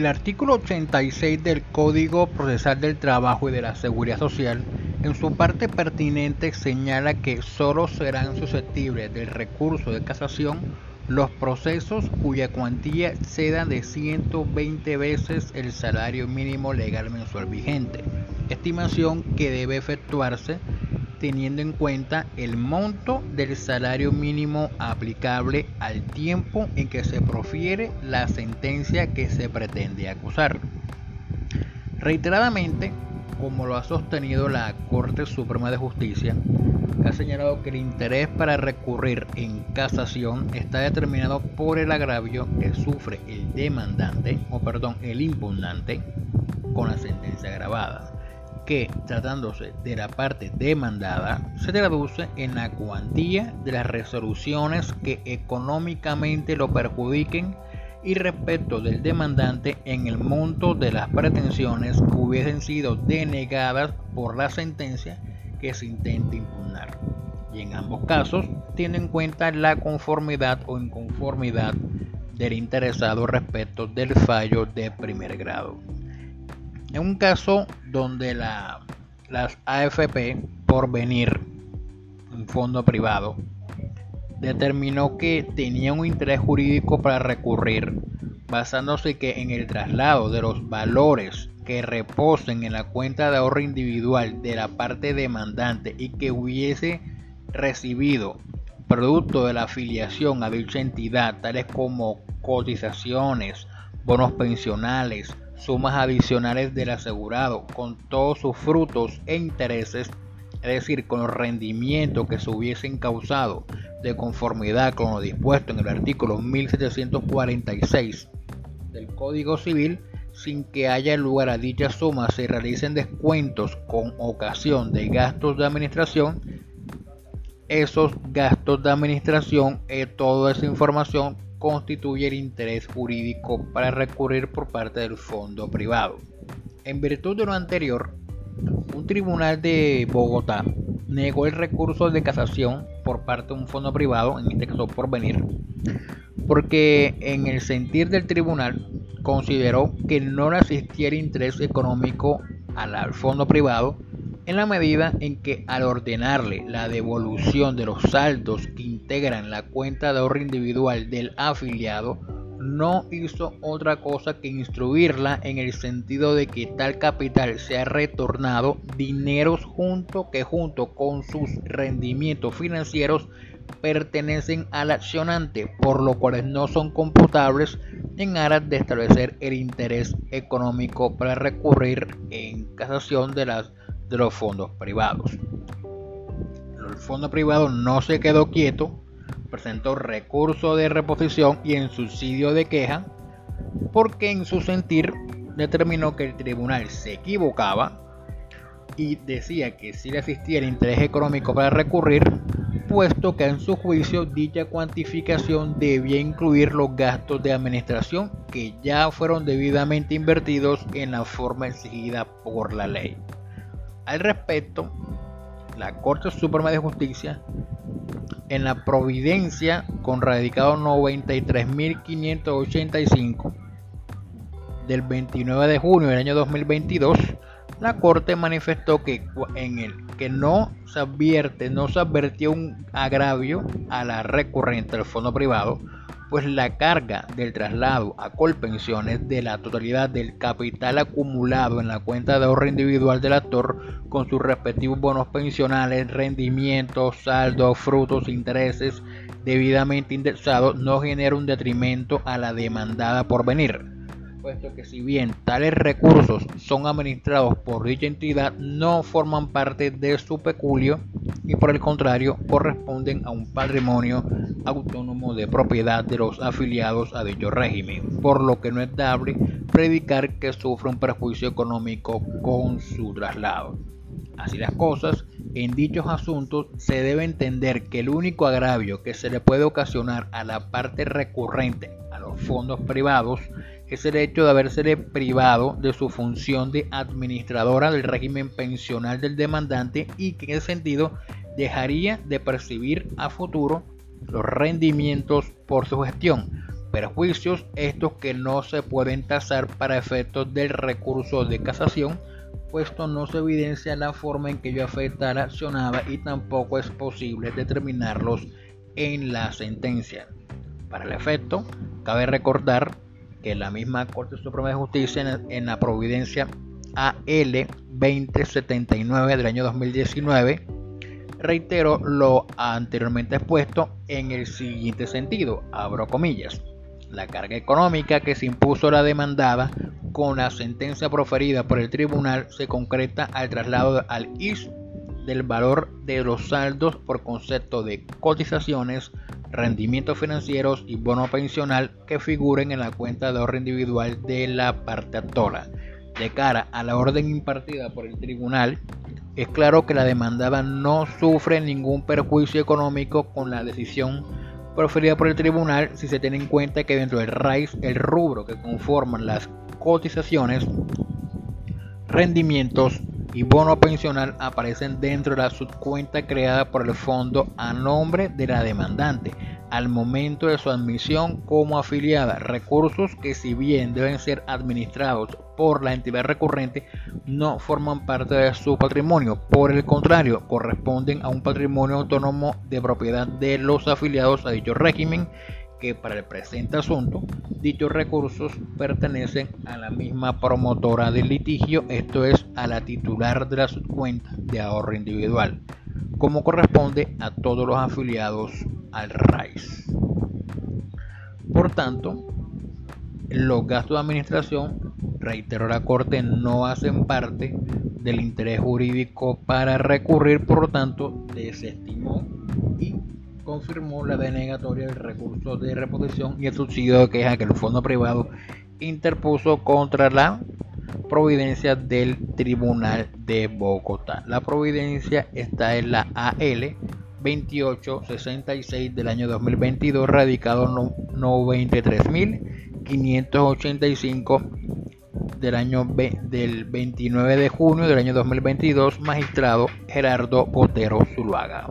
El artículo 86 del Código Procesal del Trabajo y de la Seguridad Social, en su parte pertinente, señala que solo serán susceptibles del recurso de casación los procesos cuya cuantía exceda de 120 veces el salario mínimo legal mensual vigente, estimación que debe efectuarse teniendo en cuenta el monto del salario mínimo aplicable al tiempo en que se profiere la sentencia que se pretende acusar. Reiteradamente, como lo ha sostenido la Corte Suprema de Justicia, ha señalado que el interés para recurrir en casación está determinado por el agravio que sufre el demandante, o perdón, el impugnante, con la sentencia grabada que, tratándose de la parte demandada, se traduce en la cuantía de las resoluciones que económicamente lo perjudiquen y respecto del demandante en el monto de las pretensiones que hubiesen sido denegadas por la sentencia que se intente impugnar. Y en ambos casos tiene en cuenta la conformidad o inconformidad del interesado respecto del fallo de primer grado. En un caso donde la, las AFP, por venir, un fondo privado, determinó que tenía un interés jurídico para recurrir, basándose que en el traslado de los valores que reposen en la cuenta de ahorro individual de la parte demandante y que hubiese recibido producto de la afiliación a dicha entidad, tales como cotizaciones, bonos pensionales, sumas adicionales del asegurado con todos sus frutos e intereses, es decir, con los rendimientos que se hubiesen causado de conformidad con lo dispuesto en el artículo 1746 del Código Civil, sin que haya lugar a dicha suma se realicen descuentos con ocasión de gastos de administración, esos gastos de administración, eh, toda esa información constituye el interés jurídico para recurrir por parte del fondo privado. En virtud de lo anterior, un tribunal de Bogotá negó el recurso de casación por parte de un fondo privado, en este caso por venir, porque en el sentir del tribunal consideró que no le asistiera interés económico al fondo privado en la medida en que al ordenarle la devolución de los saldos la cuenta de ahorro individual del afiliado, no hizo otra cosa que instruirla en el sentido de que tal capital sea retornado dineros junto que junto con sus rendimientos financieros pertenecen al accionante, por lo cual no son computables en aras de establecer el interés económico para recurrir en casación de los fondos privados. El fondo privado no se quedó quieto, presentó recurso de reposición y en subsidio de queja, porque en su sentir determinó que el tribunal se equivocaba y decía que si le existiera interés económico para recurrir, puesto que en su juicio dicha cuantificación debía incluir los gastos de administración que ya fueron debidamente invertidos en la forma exigida por la ley. Al respecto, la Corte Suprema de Justicia, en la Providencia con radicado 93.585 del 29 de junio del año 2022, la Corte manifestó que en el que no se advierte, no se advirtió un agravio a la recurrente del fondo privado, pues la carga del traslado a Colpensiones de la totalidad del capital acumulado en la cuenta de ahorro individual del actor con sus respectivos bonos pensionales, rendimientos, saldos, frutos, intereses debidamente indexados no genera un detrimento a la demandada por venir puesto que si bien tales recursos son administrados por dicha entidad, no forman parte de su peculio y por el contrario corresponden a un patrimonio autónomo de propiedad de los afiliados a dicho régimen, por lo que no es dable predicar que sufre un perjuicio económico con su traslado. Así las cosas, en dichos asuntos se debe entender que el único agravio que se le puede ocasionar a la parte recurrente a los fondos privados es el hecho de haberse privado de su función de administradora del régimen pensional del demandante y que en ese sentido dejaría de percibir a futuro los rendimientos por su gestión, perjuicios, estos que no se pueden tasar para efectos del recurso de casación, puesto no se evidencia la forma en que ello afecta a la accionada y tampoco es posible determinarlos en la sentencia. Para el efecto, cabe recordar que la misma Corte Suprema de Justicia en, la Providencia AL 2079 del año 2019 reiteró lo anteriormente expuesto en el siguiente sentido, abro comillas. La carga económica que se impuso la demandada con la sentencia proferida por el tribunal se concreta al traslado al IS del valor de los saldos por concepto de cotizaciones, rendimientos financieros y bono pensional que figuren en la cuenta de ahorro individual de la parte actora. De cara a la orden impartida por el tribunal, es claro que la demandada no sufre ningún perjuicio económico con la decisión proferida por el tribunal si se tiene en cuenta que dentro del RAIS el rubro que conforman las cotizaciones, rendimientos y bono pensional aparecen dentro de la subcuenta creada por el fondo a nombre de la demandante al momento de su admisión como afiliada, recursos que si bien deben ser administrados por la entidad recurrente, no forman parte de su patrimonio. Por el contrario, corresponden a un patrimonio autónomo de propiedad de los afiliados a dicho régimen que para el presente asunto dichos recursos pertenecen a la misma promotora del litigio, esto es a la titular de la subcuenta de ahorro individual, como corresponde a todos los afiliados al RAIS. Por tanto, los gastos de administración, reitero la Corte, no hacen parte del interés jurídico para recurrir, por lo tanto, desestimó y confirmó la denegatoria del recurso de reposición y el subsidio de queja que el fondo privado interpuso contra la providencia del Tribunal de Bogotá. La providencia está en la AL 2866 del año 2022, radicado 93.585 del año del 29 de junio del año 2022, magistrado Gerardo Botero Zuluaga.